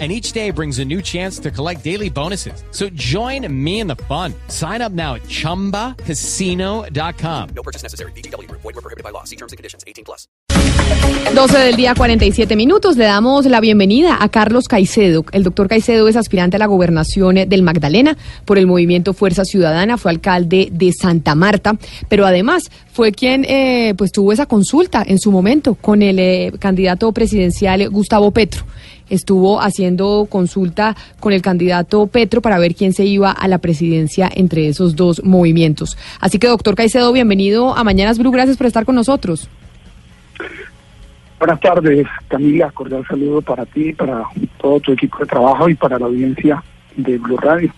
and each day brings a new chance to collect daily bonuses. So join me in the fun. Sign up now at ChumbaCasino.com. No purchase necessary. BGW. Void were prohibited by law. See terms and conditions. 18 plus. 12 del día, 47 minutos. Le damos la bienvenida a Carlos Caicedo. El doctor Caicedo es aspirante a la gobernación del Magdalena por el movimiento Fuerza Ciudadana. Fue alcalde de Santa Marta, pero además fue quien eh, pues tuvo esa consulta en su momento con el eh, candidato presidencial Gustavo Petro estuvo haciendo consulta con el candidato Petro para ver quién se iba a la presidencia entre esos dos movimientos. Así que, doctor Caicedo, bienvenido a Mañanas Blue. Gracias por estar con nosotros. Buenas tardes, Camila. Cordial saludo para ti, para todo tu equipo de trabajo y para la audiencia de Blue Radio.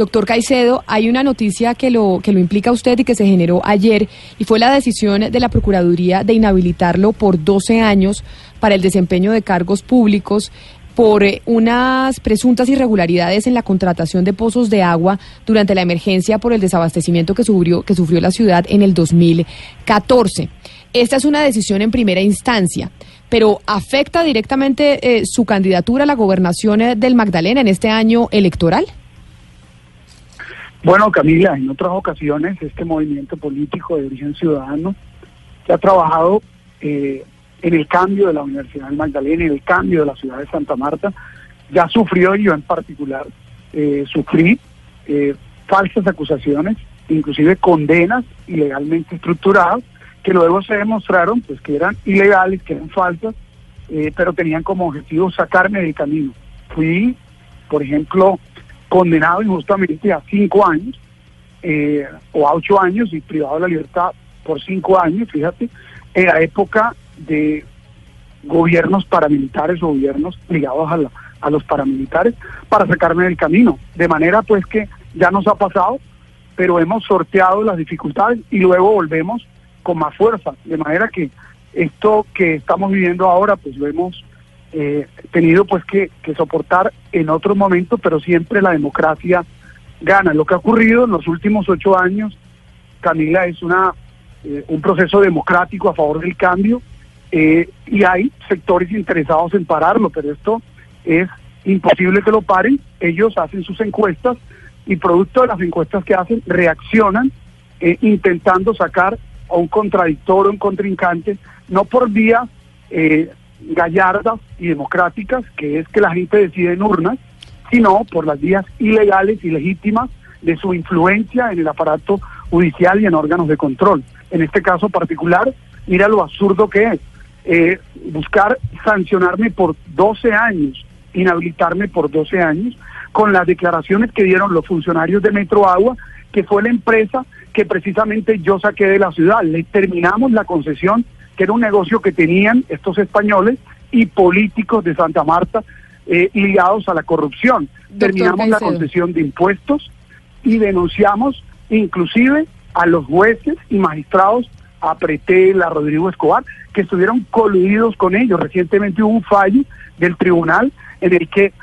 Doctor Caicedo, hay una noticia que lo, que lo implica usted y que se generó ayer y fue la decisión de la Procuraduría de inhabilitarlo por 12 años para el desempeño de cargos públicos por eh, unas presuntas irregularidades en la contratación de pozos de agua durante la emergencia por el desabastecimiento que sufrió, que sufrió la ciudad en el 2014. Esta es una decisión en primera instancia, pero ¿afecta directamente eh, su candidatura a la gobernación eh, del Magdalena en este año electoral? Bueno, Camila, en otras ocasiones este movimiento político de origen ciudadano que ha trabajado eh, en el cambio de la Universidad del Magdalena, en el cambio de la ciudad de Santa Marta, ya sufrió, y yo en particular, eh, sufrí eh, falsas acusaciones, inclusive condenas ilegalmente estructuradas, que luego se demostraron pues que eran ilegales, que eran falsas, eh, pero tenían como objetivo sacarme del camino. Fui, por ejemplo, condenado injustamente a cinco años eh, o a ocho años y privado de la libertad por cinco años, fíjate, en la época de gobiernos paramilitares o gobiernos ligados a, a los paramilitares para sacarme del camino. De manera pues que ya nos ha pasado, pero hemos sorteado las dificultades y luego volvemos con más fuerza. De manera que esto que estamos viviendo ahora pues lo hemos eh, tenido pues que, soportar en otros momentos, pero siempre la democracia gana. Lo que ha ocurrido en los últimos ocho años, Camila, es una eh, un proceso democrático a favor del cambio eh, y hay sectores interesados en pararlo, pero esto es imposible que lo paren. Ellos hacen sus encuestas y producto de las encuestas que hacen reaccionan eh, intentando sacar a un contradictor o un contrincante, no por vía eh, gallardas y democráticas, que es que la gente decide en urnas, sino por las vías ilegales y legítimas de su influencia en el aparato judicial y en órganos de control. En este caso particular, mira lo absurdo que es eh, buscar sancionarme por 12 años, inhabilitarme por 12 años, con las declaraciones que dieron los funcionarios de Metro Agua, que fue la empresa que precisamente yo saqué de la ciudad. Le terminamos la concesión, que era un negocio que tenían estos españoles y políticos de Santa Marta eh, ligados a la corrupción. terminamos la concesión de impuestos y denunciamos inclusive a los jueces y magistrados a Pretel, a Rodrigo Escobar, que estuvieron coludidos con ellos. Recientemente hubo un fallo del tribunal en el que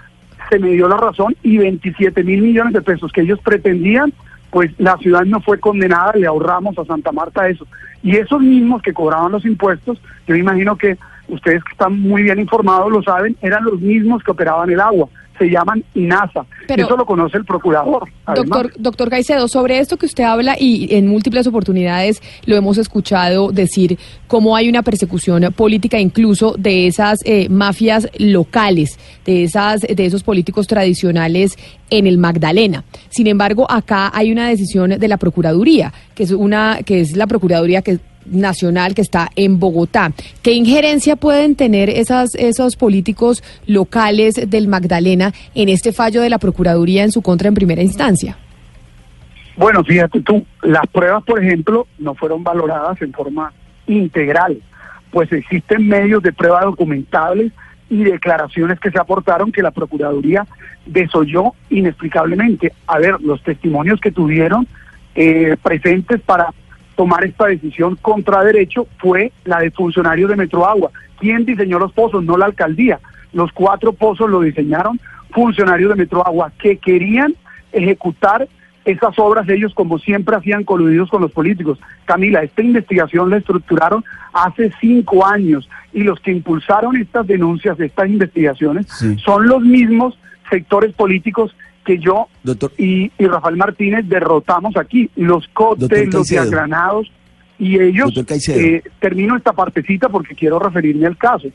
se me dio la razón y 27 mil millones de pesos que ellos pretendían, pues la ciudad no fue condenada, le ahorramos a Santa Marta eso. Y esos mismos que cobraban los impuestos, yo imagino que ustedes que están muy bien informados lo saben, eran los mismos que operaban el agua se llaman INASA. Eso lo conoce el procurador. Doctor, doctor Caicedo, sobre esto que usted habla y en múltiples oportunidades lo hemos escuchado decir cómo hay una persecución política incluso de esas eh, mafias locales, de esas de esos políticos tradicionales en el Magdalena. Sin embargo, acá hay una decisión de la Procuraduría, que es una que es la Procuraduría que nacional que está en Bogotá. ¿Qué injerencia pueden tener esas, esos políticos locales del Magdalena en este fallo de la Procuraduría en su contra en primera instancia? Bueno, fíjate tú, las pruebas, por ejemplo, no fueron valoradas en forma integral, pues existen medios de prueba documentables y declaraciones que se aportaron que la Procuraduría desoyó inexplicablemente. A ver, los testimonios que tuvieron eh, presentes para tomar esta decisión contra derecho fue la de funcionarios de Metroagua. ¿Quién diseñó los pozos? No la alcaldía. Los cuatro pozos lo diseñaron funcionarios de Metroagua que querían ejecutar esas obras ellos como siempre hacían coludidos con los políticos. Camila, esta investigación la estructuraron hace cinco años y los que impulsaron estas denuncias, estas investigaciones, Sí. son los mismos sectores políticos que yo Doctor- y, y Rafael Martínez derrotamos aquí. Los cotes, los Caicedo. desgranados y ellos, eh, termino esta partecita porque quiero referirme al caso.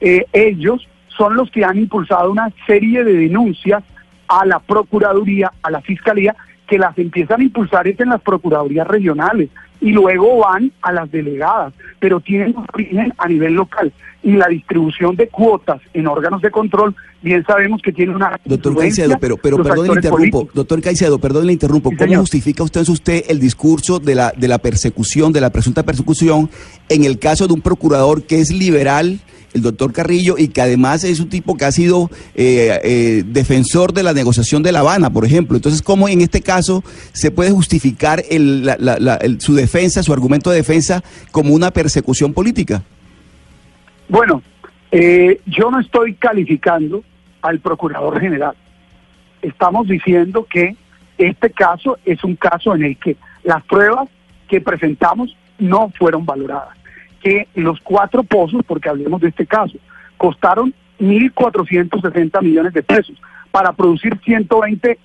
Eh, ellos son los que han impulsado una serie de denuncias a la Procuraduría, a la Fiscalía, que las empiezan a impulsar es en las Procuradurías regionales y luego van a las delegadas, pero tienen un origen a nivel local. Y la distribución de cuotas en órganos de control, bien sabemos que tiene una... Doctor Caicedo, pero, pero perdón le interrumpo. políticos. Doctor Caicedo, perdón le interrumpo. Sí, ¿Cómo señor. justifica usted, usted el discurso de la, de la persecución, de la presunta persecución, en el caso de un procurador que es liberal, el doctor Carrillo, y que además es un tipo que ha sido eh, eh, defensor de la negociación de La Habana, por ejemplo? Entonces, ¿cómo en este caso se puede justificar el- la- la- la- el- su defensa, su argumento de defensa, como una persecución política? Bueno, eh, yo no estoy calificando al procurador general. Estamos diciendo que este caso es un caso en el que las pruebas que presentamos no fueron valoradas. Que los cuatro pozos, porque hablemos de este caso, costaron 1.460 millones de pesos para producir 120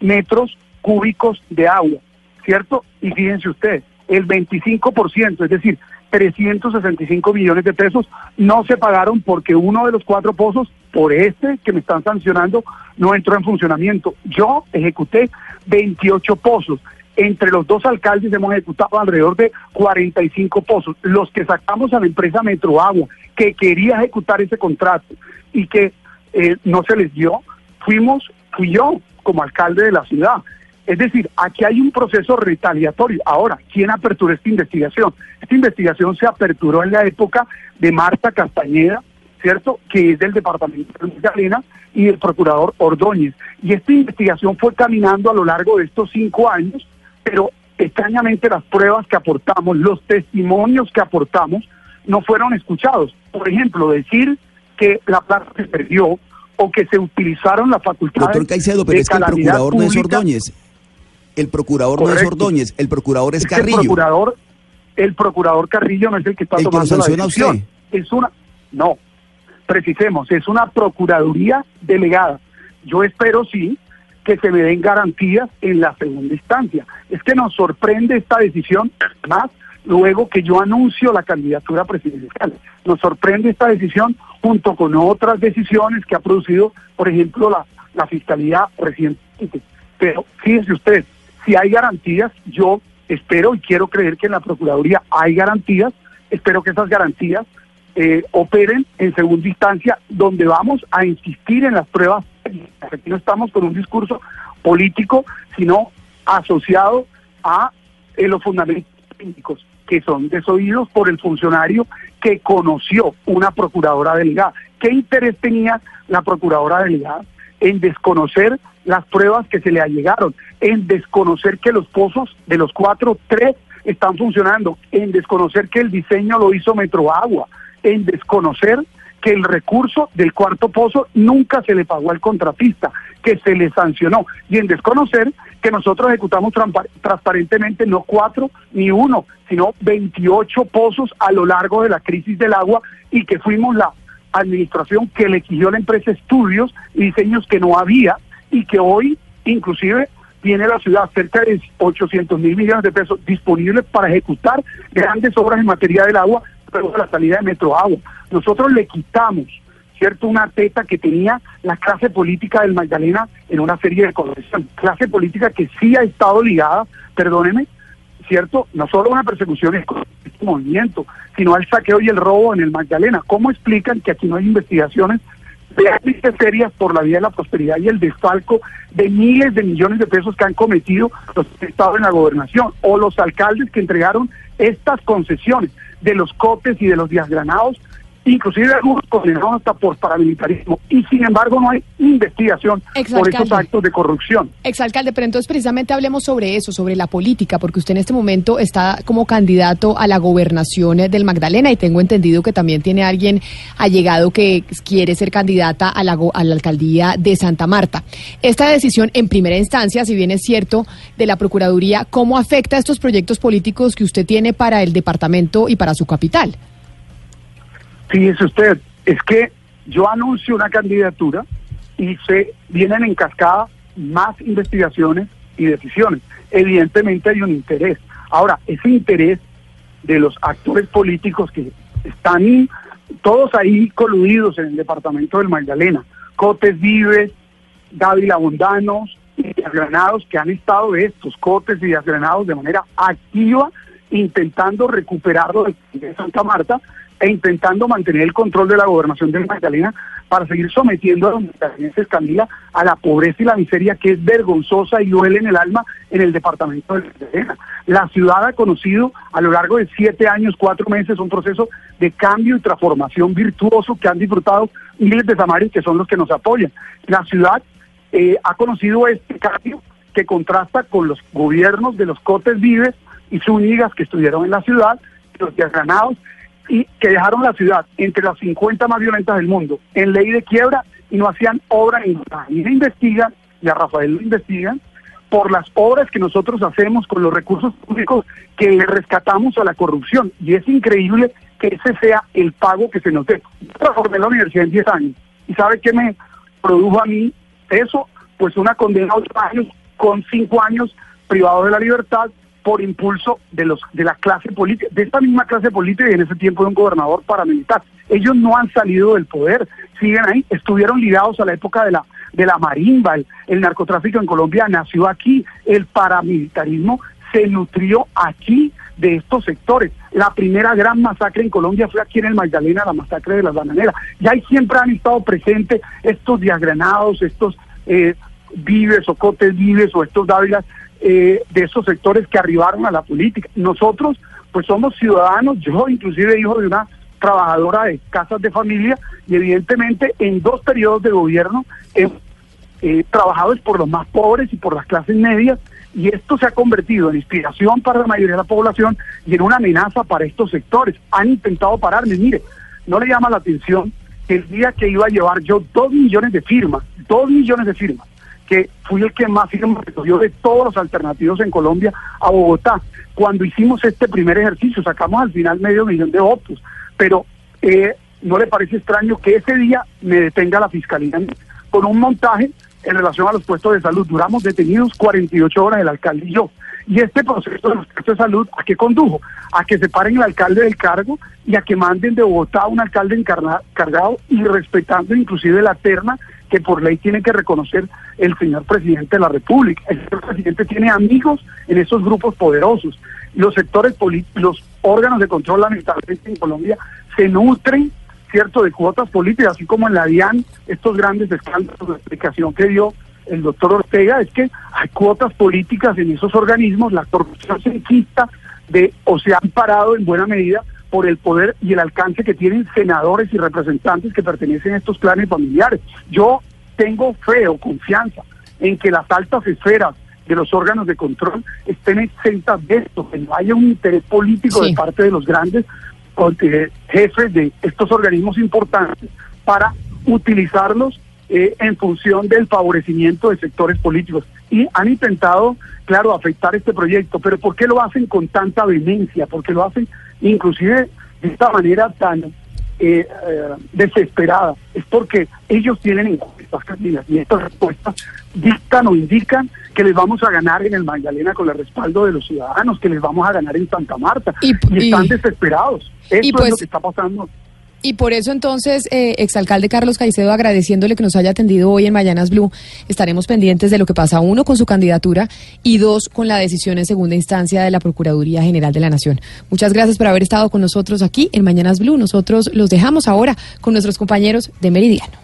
metros cúbicos de agua, ¿cierto? Y fíjense ustedes, el 25%, es decir, 365 millones de pesos no se pagaron porque uno de los cuatro pozos, por este que me están sancionando, no entró en funcionamiento. Yo ejecuté 28 pozos. Entre los dos alcaldes hemos ejecutado alrededor de 45 pozos. Los que sacamos a la empresa Metroagua, que quería ejecutar ese contrato y que eh, no se les dio, fuimos, fui yo como alcalde de la ciudad. Es decir, aquí hay un proceso retaliatorio. Ahora, ¿quién aperturó esta investigación? Esta investigación se aperturó en la época de Marta Castañeda, ¿cierto? Que es del departamento de Magdalena y del procurador Ordóñez. Y esta investigación fue caminando a lo largo de estos cinco años, pero extrañamente las pruebas que aportamos, los testimonios que aportamos, no fueron escuchados. Por ejemplo, decir que la plata se perdió o que se utilizaron las facultades Doctor Caicedo, pero de es que el procurador no es. Ordóñez. El procurador no es. Ordóñez, el procurador es Es que el Carrillo. procurador, el procurador Carrillo no es el que está El que tomando la usted. decisión. Es una, no, precisemos, es una procuraduría delegada. Yo espero sí que se me den garantías en la segunda instancia. Es que nos sorprende esta decisión, más luego que yo anuncio la candidatura presidencial. Nos sorprende esta decisión junto con otras decisiones que ha producido, por ejemplo, la, la Fiscalía recientemente. Pero fíjese usted, si hay garantías, yo espero y quiero creer que en la Procuraduría hay garantías, espero que esas garantías eh, operen en segunda instancia, donde vamos a insistir en las pruebas. Aquí no estamos con un discurso político, sino asociado a eh, los fundamentos técnicos que son desoídos por el funcionario que conoció una procuradora delegada. ¿Qué interés tenía la procuradora delegada en desconocer las pruebas que se le allegaron, en desconocer que los pozos de los cuatro, tres están funcionando, en desconocer que el diseño lo hizo Metroagua, en desconocer que el recurso del cuarto pozo nunca se le pagó al contratista, que se le sancionó, y en desconocer que nosotros ejecutamos transparentemente no cuatro ni uno, sino 28 pozos a lo largo de la crisis del agua y que fuimos la administración que le exigió a la empresa estudios y diseños que no había y que hoy inclusive tiene la ciudad cerca de 800 mil millones de pesos disponibles para ejecutar grandes obras en materia del agua de la salida de Metro Agua. Nosotros le quitamos, ¿cierto?, una teta que tenía la clase política del Magdalena en una serie de corrección. Clase política que sí ha estado ligada, perdóneme, ¿cierto? No solo una persecución es este movimiento, sino al saqueo y el robo en el Magdalena. ¿Cómo explican que aquí no hay investigaciones realmente serias por la vía de la prosperidad y el desfalco de miles de millones de pesos que han cometido los estados en la gobernación o los alcaldes que entregaron estas concesiones de los cotes y de los desgranados inclusive algunos condenados hasta por paramilitarismo, y sin embargo no hay investigación por estos actos de corrupción. Exalcalde, pero entonces precisamente hablemos sobre eso, sobre la política, porque usted en este momento está como candidato a la gobernación eh, del Magdalena y tengo entendido que también tiene alguien allegado que quiere ser candidata a la, a la alcaldía de Santa Marta. Esta decisión, en primera instancia, si bien es cierto, de la Procuraduría, ¿cómo afecta estos proyectos políticos que usted tiene para el departamento y para su capital? Fíjese usted, es que yo anuncio una candidatura y se vienen en cascada más investigaciones y decisiones. Evidentemente hay un interés. Ahora, ese interés de los actores políticos que están todos ahí coludidos en el departamento del Magdalena, Cotes Vives, Dávila Bondanos y Granados, que han estado de estos Cotes y Granados de manera activa, intentando recuperarlo de Santa Marta e intentando mantener el control de la gobernación del Magdalena para seguir sometiendo a los magdalenenses, Camila, a la pobreza y la miseria que es vergonzosa y duele en el alma en el departamento del Magdalena. La ciudad ha conocido a lo largo de siete años, cuatro meses, un proceso de cambio y transformación virtuoso que han disfrutado miles de samarios que son los que nos apoyan. La ciudad eh, ha conocido este cambio que contrasta con los gobiernos de los Cotes Vives y Zúñigas que estuvieron en la ciudad, los desgranados, y que dejaron la ciudad entre las 50 más violentas del mundo en ley de quiebra y no hacían obra ninguna. Y se investigan, y a Rafael lo investigan, por las obras que nosotros hacemos con los recursos públicos que le rescatamos a la corrupción. Y es increíble que ese sea el pago que se nos dé. Yo Transformé la universidad en 10 años. ¿Y sabe qué me produjo a mí eso? Pues una condena a 8 años con 5 años privado de la libertad por impulso de los de la clase política, de esta misma clase política y en ese tiempo de un gobernador paramilitar. Ellos no han salido del poder, siguen ahí, estuvieron ligados a la época de la de la marimba, el, narcotráfico en Colombia nació aquí, el paramilitarismo se nutrió aquí de estos sectores. La primera gran masacre en Colombia fue aquí en el Magdalena, la masacre de las bananeras. Y ahí siempre han estado presentes estos diagranados, estos eh, vives o cotes vives o estos dávilas eh, de esos sectores que arribaron a la política. Nosotros, pues somos ciudadanos, yo inclusive hijo de una trabajadora de casas de familia y evidentemente en dos periodos de gobierno hemos eh, trabajado por los más pobres y por las clases medias y esto se ha convertido en inspiración para la mayoría de la población y en una amenaza para estos sectores. Han intentado pararme, mire, no le llama la atención que el día que iba a llevar yo dos millones de firmas, dos millones de firmas, que fui el que más firmas recogió de todos los alternativos en Colombia a Bogotá. Cuando hicimos este primer ejercicio, sacamos al final medio millón de votos, pero eh, no le parece extraño que ese día me detenga la fiscalía con un montaje en relación a los puestos de salud. Duramos detenidos 48 horas el alcalde y yo. Y este proceso de los puestos de salud, ¿a qué condujo? A que separen el alcalde del cargo y a que manden de Bogotá a un alcalde encargado y respetando inclusive la terna que por ley tiene que reconocer el señor presidente de la República. El señor presidente tiene amigos en esos grupos poderosos. Los sectores políticos, los órganos de control lamentablemente en Colombia se nutren cierto de cuotas políticas, así como en la DIAN, estos grandes escándalos de explicación que dio el doctor Ortega, es que hay cuotas políticas en esos organismos, la corrupción se enquista de, o se han parado en buena medida por el poder y el alcance que tienen senadores y representantes que pertenecen a estos planes familiares. Yo tengo fe o confianza en que las altas esferas de los órganos de control estén exentas de esto, que no haya un interés político Sí. de parte de los grandes eh, jefes de estos organismos importantes para utilizarlos eh, en función del favorecimiento de sectores políticos. Y han intentado, claro, afectar este proyecto, pero ¿por qué lo hacen con tanta vehemencia? ¿Por qué lo hacen inclusive de esta manera tan eh, eh, desesperada? Es porque ellos tienen encuestas, Camila, y estas respuestas dictan o indican que les vamos a ganar en el Magdalena con el respaldo de los ciudadanos, que les vamos a ganar en Santa Marta, Y- y, están desesperados. Eso y es pues- lo que está pasando. Y por eso entonces, eh, exalcalde Carlos Caicedo, agradeciéndole que nos haya atendido hoy en Mañanas Blue, estaremos pendientes de lo que pasa, uno, con su candidatura y dos, con la decisión en segunda instancia de la Procuraduría General de la Nación. Muchas gracias por haber estado con nosotros aquí en Mañanas Blue. Nosotros los dejamos ahora con nuestros compañeros de Meridiano.